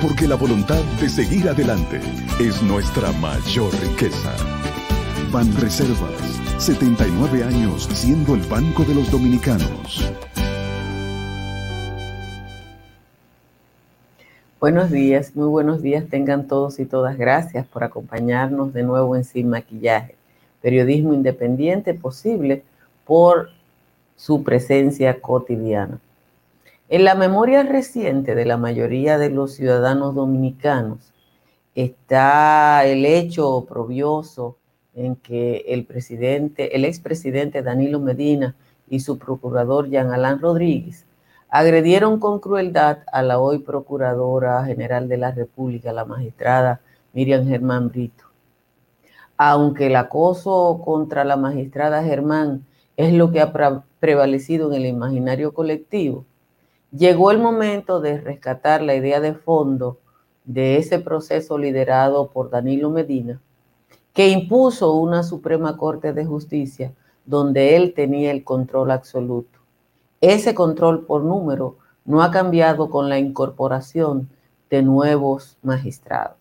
Porque la voluntad de seguir adelante es nuestra mayor riqueza. Ban Reservas, 79 años siendo el Banco de los Dominicanos. Buenos días, muy buenos días tengan todos y todas. Gracias por acompañarnos de nuevo en Sin Maquillaje, periodismo independiente posible por su presencia cotidiana. En la memoria reciente de la mayoría de los ciudadanos dominicanos está el hecho oprobioso en que el presidente, el expresidente Danilo Medina y su procurador Jean Alain Rodríguez agredieron con crueldad a la hoy Procuradora General de la República, la magistrada Miriam Germán Brito. Aunque el acoso contra la magistrada Germán es lo que ha prevalecido en el imaginario colectivo, llegó el momento de rescatar la idea de fondo de ese proceso liderado por Danilo Medina, que impuso una Suprema Corte de Justicia donde él tenía el control absoluto ese control por número no ha cambiado con la incorporación de nuevos magistrados.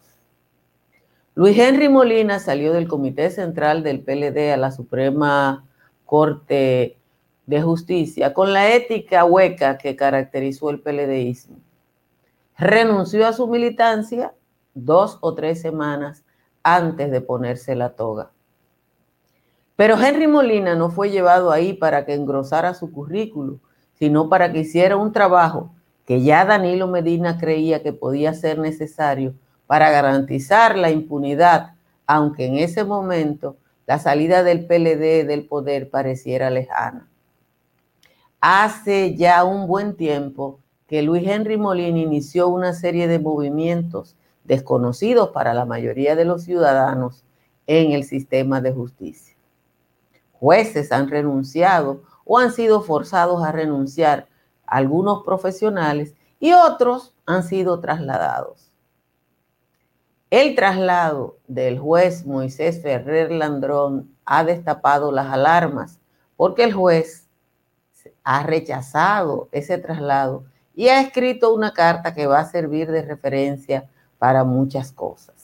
Luis Henry Molina salió del Comité Central del PLD a la Suprema Corte de Justicia con la ética hueca que caracterizó el PLDismo. Renunció a su militancia dos o tres semanas antes de ponerse la toga. Pero Henry Molina no fue llevado ahí para que engrosara su currículo sino para que hiciera un trabajo que ya Danilo Medina creía que podía ser necesario para garantizar la impunidad, aunque en ese momento la salida del PLD del poder pareciera lejana. Hace ya un buen tiempo que Luis Henry Molina inició una serie de movimientos desconocidos para la mayoría de los ciudadanos en el sistema de justicia. Jueces han renunciado o han sido forzados a renunciar algunos profesionales y otros han sido trasladados. El traslado del juez Moisés Ferrer Landrón ha destapado las alarmas porque el juez ha rechazado ese traslado y ha escrito una carta que va a servir de referencia para muchas cosas.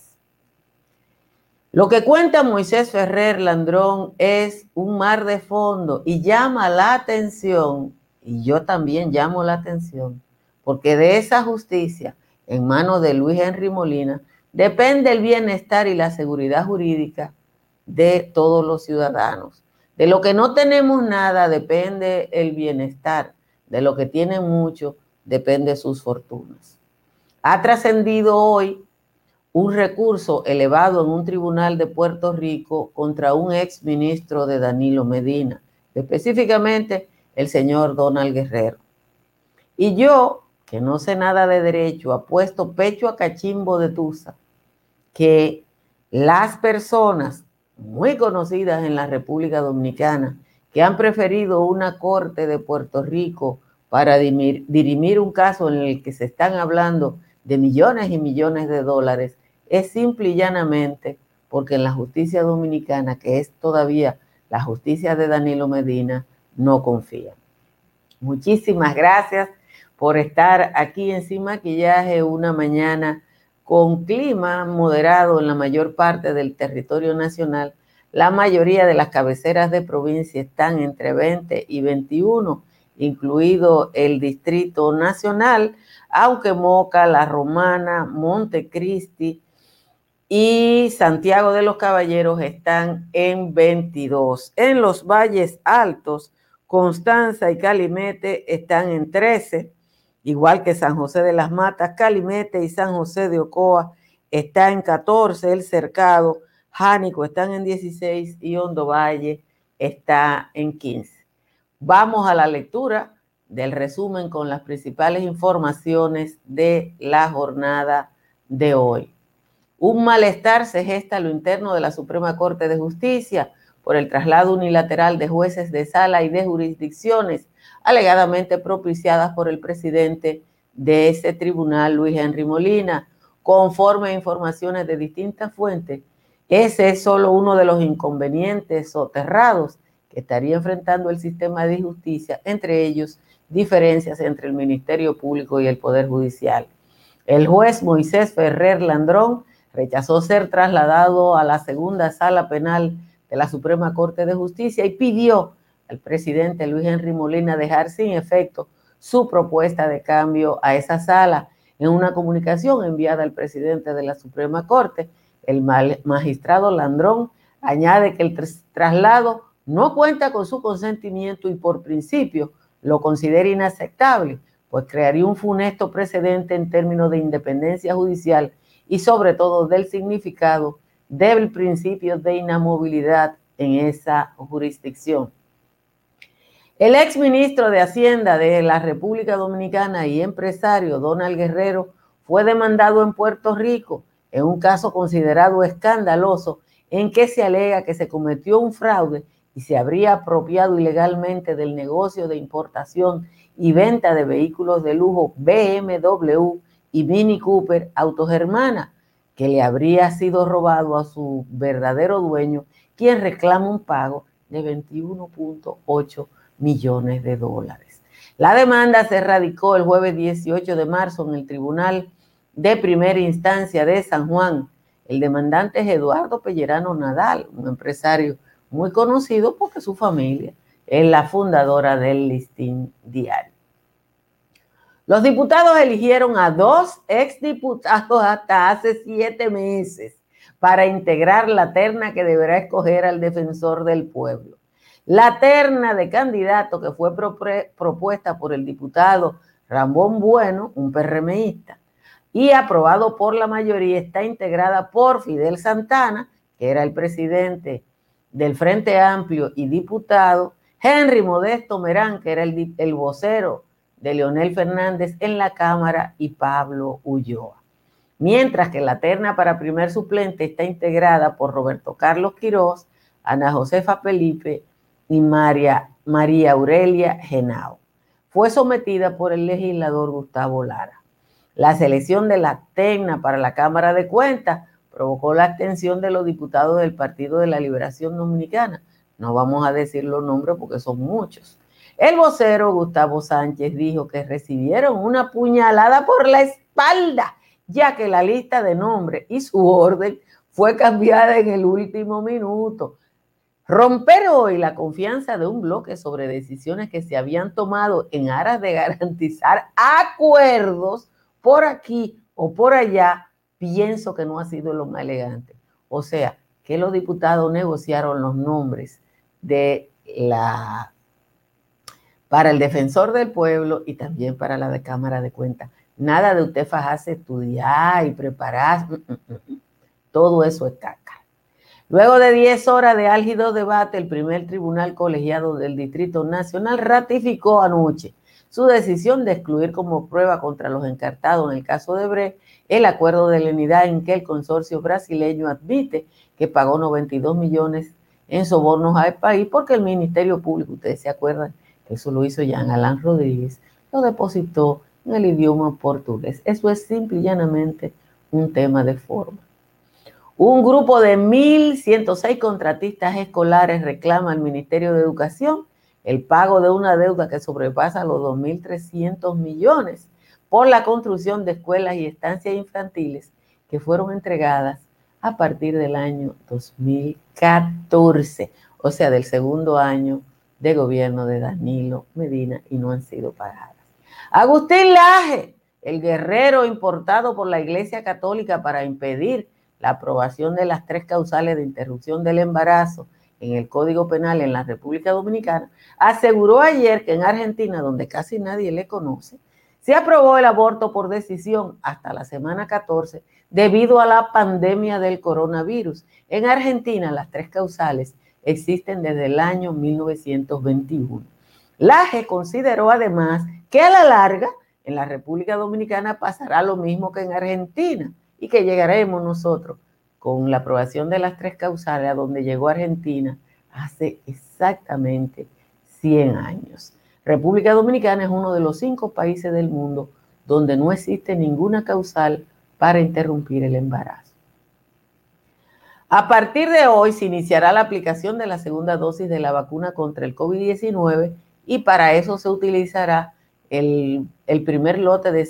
Lo que cuenta Moisés Ferrer Landrón es un mar de fondo y llama la atención, y yo también llamo la atención, porque de esa justicia en manos de Luis Henry Molina depende el bienestar y la seguridad jurídica de todos los ciudadanos. De lo que no tenemos nada depende el bienestar, de lo que tienen mucho depende sus fortunas. Ha trascendido hoy un recurso elevado en un tribunal de Puerto Rico contra un ex ministro de Danilo Medina, específicamente el señor Donald Guerrero. Y yo, que no sé nada de derecho, apuesto pecho a cachimbo de Tusa que las personas muy conocidas en la República Dominicana que han preferido una corte de Puerto Rico para dirimir un caso en el que se están hablando de millones y millones de dólares, es simple y llanamente porque en la justicia dominicana, que es todavía la justicia de Danilo Medina, no confía. Muchísimas gracias por estar aquí en Sin Maquillaje una mañana con clima moderado en la mayor parte del territorio nacional. La mayoría de las cabeceras de provincia están entre 20 y 21, incluido el Distrito Nacional, aunque Moca, La Romana, Montecristi, y Santiago de los Caballeros están en 22. En los valles altos, Constanza y Calimete están en 13. Igual que San José de las Matas, Calimete y San José de Ocoa está en 14, El Cercado, Jánico están en 16 y Hondo Valle está en 15. Vamos a la lectura del resumen con las principales informaciones de la jornada de hoy. Un malestar se gesta a lo interno de la Suprema Corte de Justicia por el traslado unilateral de jueces de sala y de jurisdicciones alegadamente propiciadas por el presidente de ese tribunal, Luis Henry Molina, conforme a informaciones de distintas fuentes. Ese es solo uno de los inconvenientes soterrados que estaría enfrentando el sistema de justicia, entre ellos diferencias entre el Ministerio Público y el Poder Judicial. El juez Moisés Ferrer Landrón rechazó ser trasladado a la segunda sala penal de la Suprema Corte de Justicia y pidió al presidente Luis Henry Molina dejar sin efecto su propuesta de cambio a esa sala. En una comunicación enviada al presidente de la Suprema Corte, el magistrado Landrón añade que el traslado no cuenta con su consentimiento y por principio lo considera inaceptable, pues crearía un funesto precedente en términos de independencia judicial y sobre todo del significado del principio de inamovilidad en esa jurisdicción. El ex ministro de Hacienda de la República Dominicana y empresario Donald Guerrero fue demandado en Puerto Rico en un caso considerado escandaloso en que se alega que se cometió un fraude y se habría apropiado ilegalmente del negocio de importación y venta de vehículos de lujo BMW y Mini Cooper Autogermana, que le habría sido robado a su verdadero dueño, quien reclama un pago de 21.8 millones de dólares. La demanda se radicó el jueves 18 de marzo en el Tribunal de Primera Instancia de San Juan. El demandante es Eduardo Pellerano Nadal, un empresario muy conocido porque su familia es la fundadora del Listín Diario. Los diputados eligieron a dos exdiputados hasta hace siete meses para integrar la terna que deberá escoger al defensor del pueblo. La terna de candidato que fue propuesta por el diputado Rambón Bueno, un PRMista, y aprobado por la mayoría, está integrada por Fidel Santana, que era el presidente del Frente Amplio y diputado, Henry Modesto Merán, que era el, el vocero de Leonel Fernández en la Cámara, y Pablo Ulloa. Mientras que la terna para primer suplente está integrada por Roberto Carlos Quirós, Ana Josefa Felipe y María, María Aurelia Genao. Fue sometida por el legislador Gustavo Lara. La selección de la terna para la Cámara de Cuentas provocó la abstención de los diputados del Partido de la Liberación Dominicana. No vamos a decir los nombres porque son muchos. El vocero Gustavo Sánchez dijo que recibieron una puñalada por la espalda, ya que la lista de nombres y su orden fue cambiada en el último minuto. Romper hoy la confianza de un bloque sobre decisiones que se habían tomado en aras de garantizar acuerdos por aquí o por allá pienso que no ha sido lo más elegante. O sea, que los diputados negociaron los nombres de la para el defensor del pueblo y también para la de Cámara de Cuentas. Nada de usted fajarse, estudiar y preparar. Mm, mm, mm, Todo eso es caca. Luego de 10 horas de álgido debate, el primer tribunal colegiado del Distrito Nacional ratificó anoche su decisión de excluir como prueba contra los encartados en el caso de Bre el acuerdo de lenidad en que el consorcio brasileño admite que pagó 92 millones en sobornos al país porque el Ministerio Público, ustedes se acuerdan, eso lo hizo Jean Alain Rodríguez, lo depositó en el idioma portugués. Eso es simple y llanamente un tema de forma. Un grupo de 1.106 contratistas escolares reclama al Ministerio de Educación el pago de una deuda que sobrepasa los 2.300 millones por la construcción de escuelas y estancias infantiles que fueron entregadas a partir del año 2014, o sea, del segundo año de gobierno de Danilo Medina y no han sido pagadas. Agustín Laje, el guerrero importado por la Iglesia Católica para impedir la aprobación de las tres causales de interrupción del embarazo en el Código Penal en la República Dominicana, aseguró ayer que en Argentina, donde casi nadie le conoce, Se aprobó el aborto por decisión hasta la semana 14 debido a la pandemia del coronavirus. En Argentina, las tres causales existen desde el año 1921. Laje consideró además que a la larga en la República Dominicana pasará lo mismo que en Argentina y que llegaremos nosotros con la aprobación de las tres causales a donde llegó Argentina hace exactamente 100 años. República Dominicana es uno de los cinco países del mundo donde no existe ninguna causal para interrumpir el embarazo. A partir de hoy se iniciará la aplicación de la segunda dosis de la vacuna contra el COVID-19 y para eso se utilizará el, primer lote de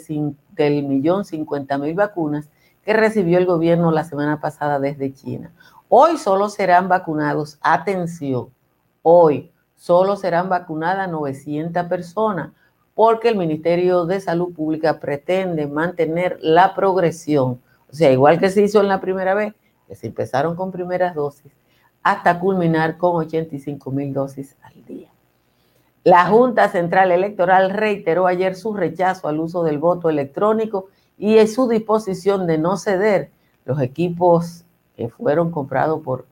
del millón cincuenta mil vacunas que recibió el gobierno la semana pasada desde China. Hoy solo serán vacunados, atención, hoy solo serán vacunadas 900 personas porque el Ministerio de Salud Pública pretende mantener la progresión, o sea, igual que se hizo en la primera vez, que se empezaron con primeras dosis, hasta culminar con 85 mil dosis al día. La Junta Central Electoral reiteró ayer su rechazo al uso del voto electrónico y en su disposición de no ceder los equipos que fueron comprados por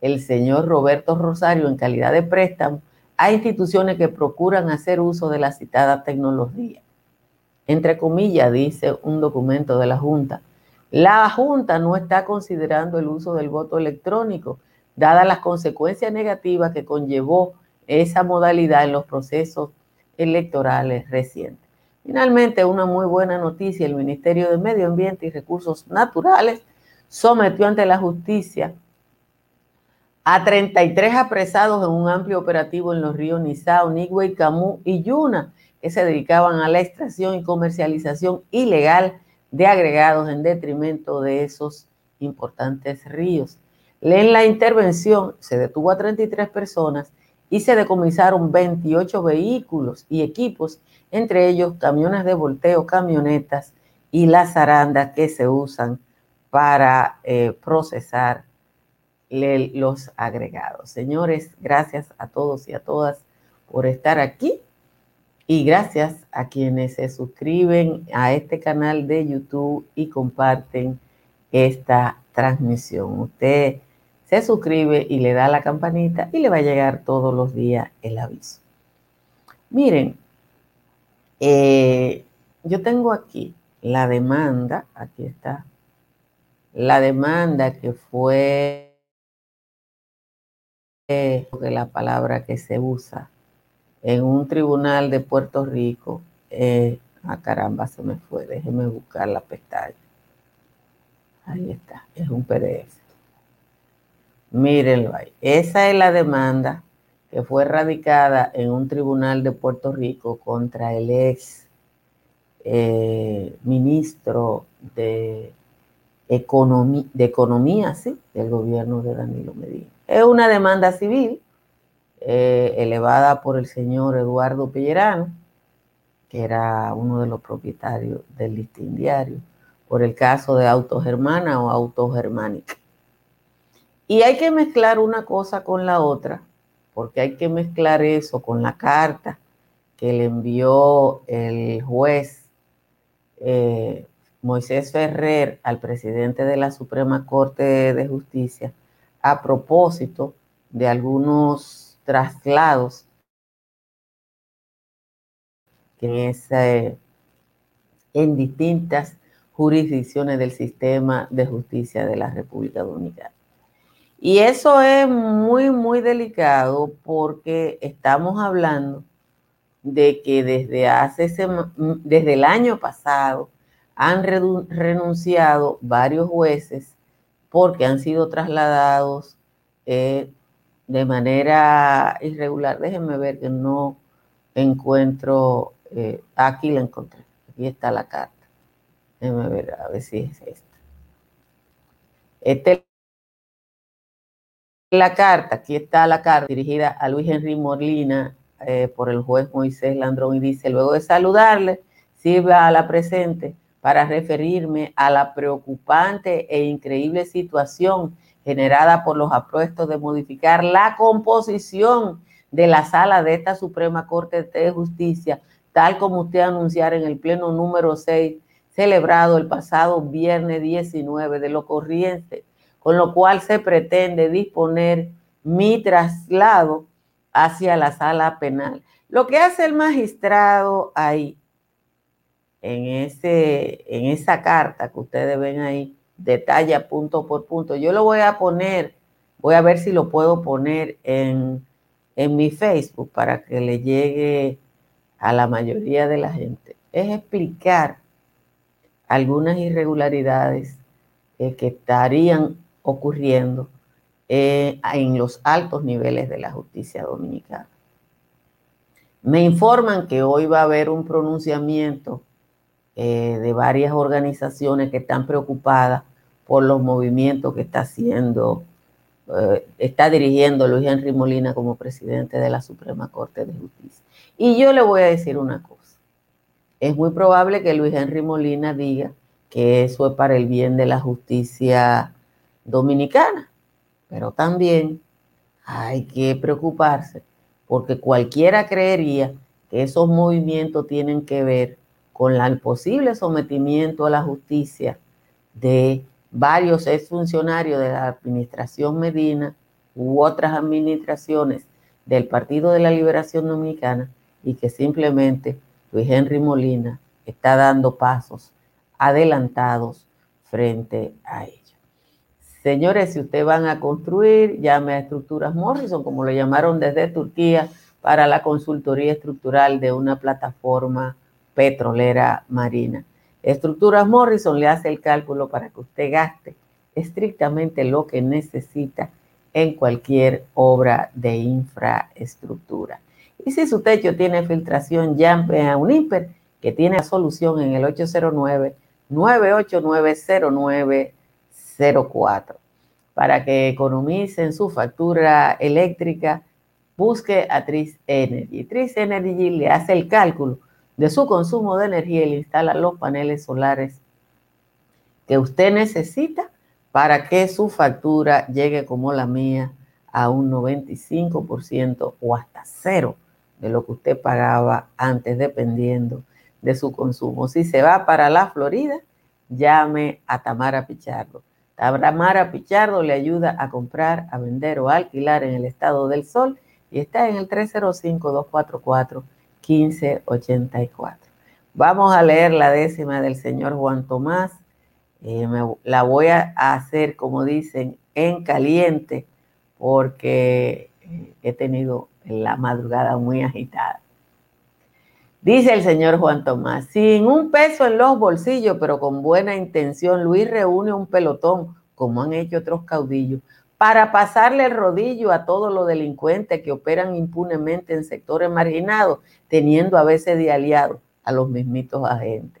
el señor Roberto Rosario en calidad de préstamo a instituciones que procuran hacer uso de la citada tecnología. Entre comillas, dice un documento de la Junta, la Junta no está considerando el uso del voto electrónico, dadas las consecuencias negativas que conllevó esa modalidad en los procesos electorales recientes. Finalmente, una muy buena noticia, el Ministerio de Medio Ambiente y Recursos Naturales sometió ante la justicia a 33 apresados en un amplio operativo en los ríos Nizao, Nigüey, Camus y Yuna, que se dedicaban a la extracción y comercialización ilegal de agregados en detrimento de esos importantes ríos. En la intervención se detuvo a 33 personas y se decomisaron 28 vehículos y equipos, entre ellos camiones de volteo, camionetas y las arandas que se usan para eh, procesar los agregados. Señores, gracias a todos y a todas por estar aquí y gracias a quienes se suscriben a este canal de YouTube y comparten esta transmisión. Usted se suscribe y le da la campanita y le va a llegar todos los días el aviso. Miren, eh, yo tengo aquí la demanda, aquí está, la demanda que fue eh, la palabra que se usa en un tribunal de Puerto Rico. Eh, ah, caramba, se me fue, déjeme buscar la pestaña. Ahí está, es un PDF. Mírenlo ahí. Esa es la demanda que fue radicada en un tribunal de Puerto Rico contra el ex eh, ministro de, economía, de Economía ¿sí? del gobierno de Danilo Medina. Es una demanda civil eh, elevada por el señor Eduardo Pellerano, que era uno de los propietarios del listín diario, por el caso de autogermana o autogermánica. Y hay que mezclar una cosa con la otra, porque hay que mezclar eso con la carta que le envió el juez eh, Moisés Ferrer al presidente de la Suprema Corte de Justicia a propósito de algunos traslados que es en distintas jurisdicciones del sistema de justicia de la República Dominicana. Y eso es muy, muy delicado porque estamos hablando de que desde, hace desde el año pasado han renunciado varios jueces porque han sido trasladados eh, de manera irregular. Déjenme ver que no encuentro, eh, aquí la encontré, aquí está la carta. Déjenme ver, a ver si es esta. Este la carta, aquí está la carta dirigida a Luis Henry Morlina eh, por el juez Moisés Landrón y dice, luego de saludarle, sirva a la presente para referirme a la preocupante e increíble situación generada por los apuestos de modificar la composición de la sala de esta Suprema Corte de Justicia, tal como usted anunciara en el pleno número 6, celebrado el pasado viernes 19 de lo corriente, con lo cual se pretende disponer mi traslado hacia la sala penal. Lo que hace el magistrado ahí, en, ese, en esa carta que ustedes ven ahí, detalla punto por punto. Yo lo voy a poner, voy a ver si lo puedo poner en, en mi Facebook para que le llegue a la mayoría de la gente. Es explicar algunas irregularidades eh, que estarían ocurriendo eh, en los altos niveles de la justicia dominicana. Me informan que hoy va a haber un pronunciamiento eh, de varias organizaciones que están preocupadas por los movimientos que está haciendo, eh, está dirigiendo Luis Henry Molina como presidente de la Suprema Corte de Justicia. Y yo le voy a decir una cosa. Es muy probable que Luis Henry Molina diga que eso es para el bien de la justicia dominicana, pero también hay que preocuparse porque cualquiera creería que esos movimientos tienen que ver con el posible sometimiento a la justicia de varios exfuncionarios de la administración Medina u otras administraciones del Partido de la Liberación Dominicana y que simplemente Luis Henry Molina está dando pasos adelantados frente a ello. Señores, si ustedes van a construir, llame a Estructuras Morrison, como lo llamaron desde Turquía, para la consultoría estructural de una plataforma petrolera marina. Estructuras Morrison le hace el cálculo para que usted gaste estrictamente lo que necesita en cualquier obra de infraestructura. Y si su techo tiene filtración, llame a un IMPER que tiene la solución en el 809-989-0904. Para que economicen su factura eléctrica, busque a Tris Energy. Tris Energy le hace el cálculo de su consumo de energía y le instala los paneles solares que usted necesita para que su factura llegue como la mía a un 95% o hasta cero de lo que usted pagaba antes, dependiendo de su consumo. Si se va para la Florida, llame a Tamara Pichardo. Tamara Pichardo le ayuda a comprar, a vender o alquilar en el estado del sol y está en el 305-244. 1584. Vamos a leer la décima del señor Juan Tomás. Eh, la voy a hacer, como dicen, en caliente, porque eh, he tenido la madrugada muy agitada. Dice el señor Juan Tomás, sin un peso en los bolsillos, pero con buena intención, Luis reúne un pelotón, como han hecho otros caudillos, para pasarle el rodillo a todos los delincuentes que operan impunemente en sectores marginados, teniendo a veces de aliados a los mismitos agentes.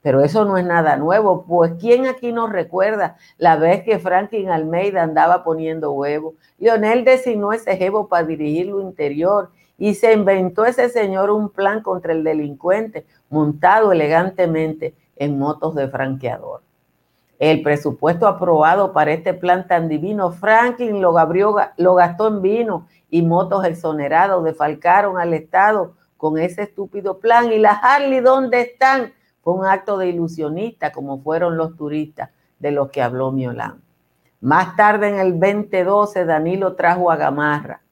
Pero eso no es nada nuevo, pues ¿quién aquí nos recuerda la vez que Franklin Almeida andaba poniendo huevos? Lionel designó ese jevo para dirigir lo interior y se inventó ese señor un plan contra el delincuente montado elegantemente en motos de franqueador. El presupuesto aprobado para este plan tan divino, Franklin lo, gastó en vino y motos exonerados, defalcaron al Estado con ese estúpido plan. ¿Y las Harley dónde están? Fue un acto de ilusionista, como fueron los turistas de los que habló Miolán. Más tarde, en el 2012, Danilo trajo a Gamarra.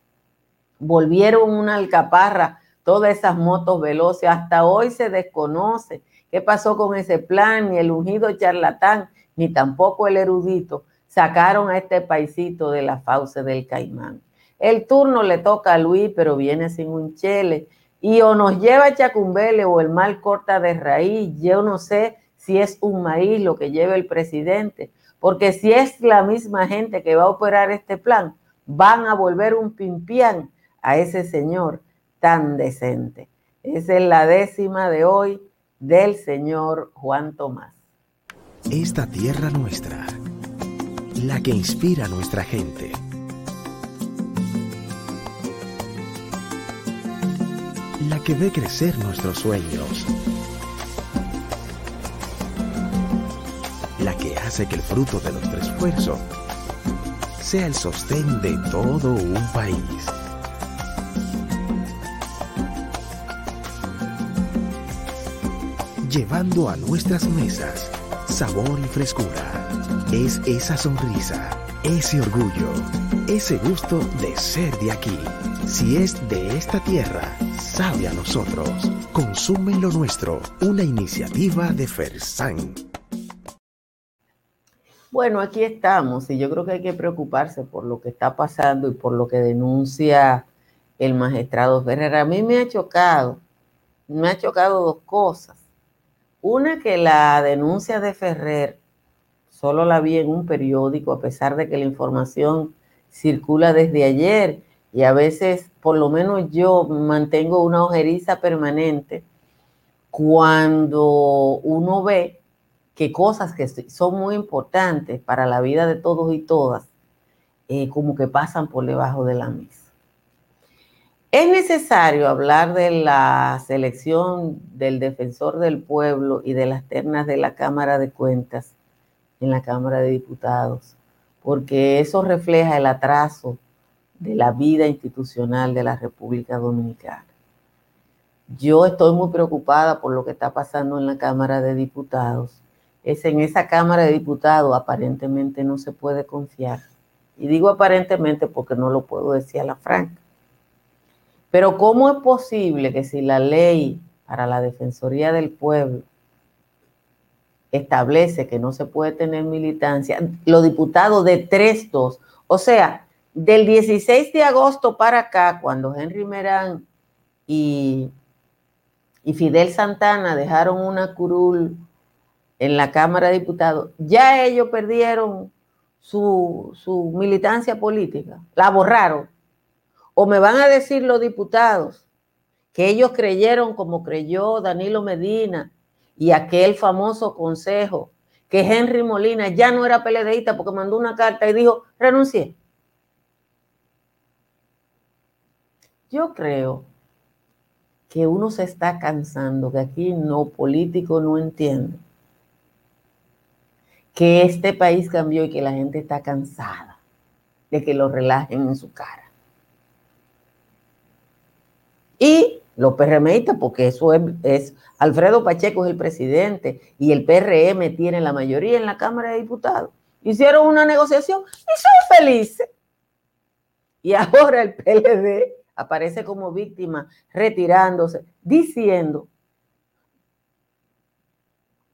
Volvieron una alcaparra, todas esas motos veloces. Hasta hoy se desconoce qué pasó con ese plan, ni el ungido charlatán ni tampoco el erudito sacaron a este paisito de la fauce del caimán. El turno le toca a Luis, pero viene sin un chele. Y o nos lleva a Chacumbele o el mal corta de raíz. Yo no sé si es un maíz lo que lleva el presidente, porque si es la misma gente que va a operar este plan, van a volver un pimpián a ese señor tan decente. Esa es la décima de hoy del señor Juan Tomás esta tierra nuestra, la que inspira a nuestra gente. La que ve crecer nuestros sueños. La que hace que el fruto de nuestro esfuerzo sea el sostén de todo un país. Llevando a nuestras mesas sabor y frescura. Es esa sonrisa, ese orgullo, ese gusto de ser de aquí. Si es de esta tierra, sabe a nosotros. Consume lo nuestro, una iniciativa de Fersan. Bueno, aquí estamos y yo creo que hay que preocuparse por lo que está pasando y por lo que denuncia el magistrado Ferrer. A mí me ha chocado, me ha chocado dos cosas. Una que la denuncia de Ferrer solo la vi en un periódico, a pesar de que la información circula desde ayer y a veces, por lo menos yo mantengo una ojeriza permanente cuando uno ve que cosas que son muy importantes para la vida de todos y todas, eh, como que pasan por debajo de la mesa. Es necesario hablar de la selección del defensor del pueblo y de las ternas de la Cámara de Cuentas en la Cámara de Diputados, porque eso refleja el atraso de la vida institucional de la República Dominicana. Yo estoy muy preocupada por lo que está pasando en la Cámara de Diputados. Es en esa Cámara de Diputados aparentemente no se puede confiar. Y digo aparentemente porque no lo puedo decir a la franca. Pero ¿cómo es posible que si la ley para la Defensoría del Pueblo establece que no se puede tener militancia, los diputados de tres dos, o sea, del 16 de agosto para acá, cuando Henry Merán y, y Fidel Santana dejaron una curul en la Cámara de Diputados, ya ellos perdieron su, su militancia política, la borraron. O me van a decir los diputados que ellos creyeron como creyó Danilo Medina y aquel famoso consejo que Henry Molina ya no era peledeísta porque mandó una carta y dijo, renuncié. Yo creo que uno se está cansando, que aquí no político no entiende que este país cambió y que la gente está cansada de que lo relajen en su cara. Y los PRMistas, porque eso es, Alfredo Pacheco es el presidente y el PRM tiene la mayoría en la Cámara de Diputados. Hicieron una negociación y son felices. Y ahora el PLD aparece como víctima retirándose, diciendo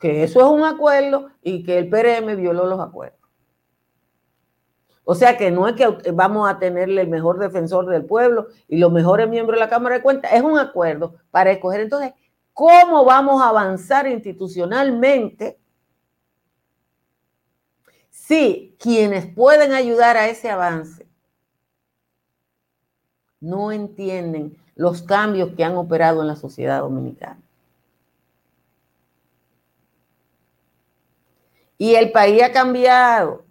que eso es un acuerdo y que el PRM violó los acuerdos. O sea que no es que vamos a tenerle el mejor defensor del pueblo y los mejores miembros de la Cámara de Cuentas, es un acuerdo para escoger entonces cómo vamos a avanzar institucionalmente si quienes pueden ayudar a ese avance no entienden los cambios que han operado en la sociedad dominicana. Y el país ha cambiado.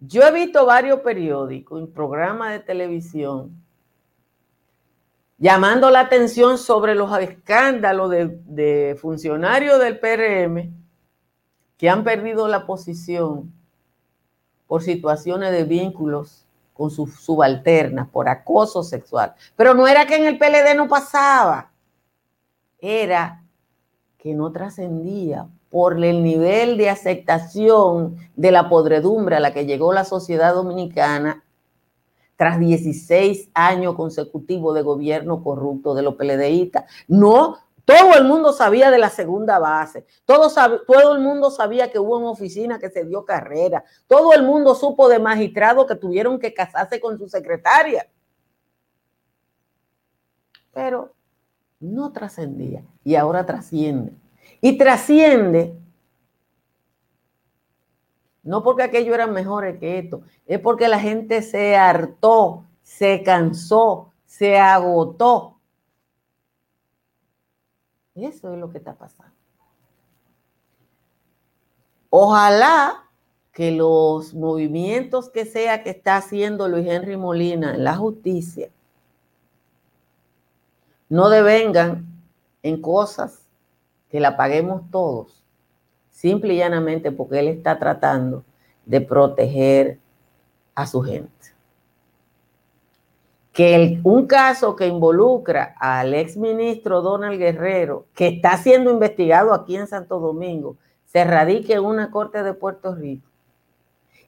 Yo he visto varios periódicos y programas de televisión llamando la atención sobre los escándalos de, funcionarios del PRM que han perdido la posición por situaciones de vínculos con sus subalternas, por acoso sexual. Pero no era que en el PLD no pasaba, era que no trascendía por el nivel de aceptación de la podredumbre a la que llegó la sociedad dominicana tras 16 años consecutivos de gobierno corrupto de los PLDistas. No, todo el mundo sabía de la segunda base, todo, todo el mundo sabía que hubo una oficina que se dio carrera, todo el mundo supo de magistrados que tuvieron que casarse con su secretaria. Pero no trascendía y ahora trasciende. Y trasciende, no porque aquello era mejor que esto, es porque la gente se hartó, se cansó, se agotó. Eso es lo que está pasando. Ojalá que los movimientos que sea que está haciendo Luis Henry Molina en la justicia no devengan en cosas que la paguemos todos, simple y llanamente porque Él está tratando de proteger a su gente. que un caso que involucra al exministro Donald Guerrero, que está siendo investigado aquí en Santo Domingo, se radique en una corte de Puerto Rico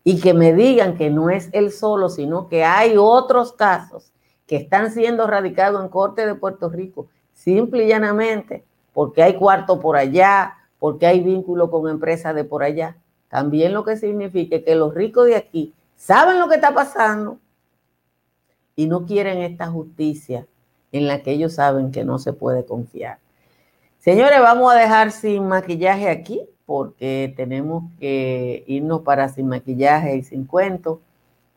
y que me digan que no es él solo, sino que hay otros casos que están siendo radicados en corte de Puerto Rico, simple y llanamente porque hay cuarto por allá, porque hay vínculo con empresas de por allá. También lo que significa que los ricos de aquí saben lo que está pasando y no quieren esta justicia en la que ellos saben que no se puede confiar. Señores, vamos a dejar sin maquillaje aquí porque tenemos que irnos para sin maquillaje y sin cuento.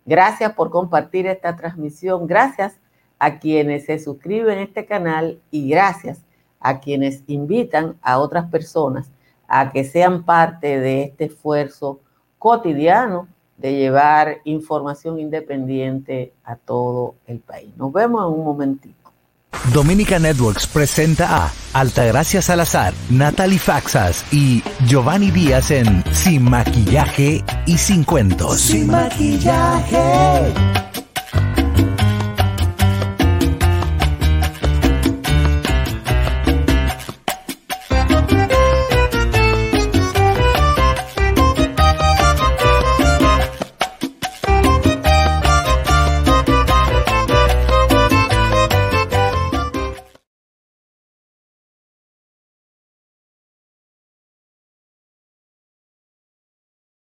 Gracias por compartir esta transmisión. Gracias a quienes se suscriben a este canal y gracias a quienes invitan a otras personas a que sean parte de este esfuerzo cotidiano de llevar información independiente a todo el país. Nos vemos en un momentito. Dominica Networks presenta a Altagracia Salazar, Natalie Faxas y Giovanni Díaz en Sin Maquillaje y Sin Cuentos. Sin Maquillaje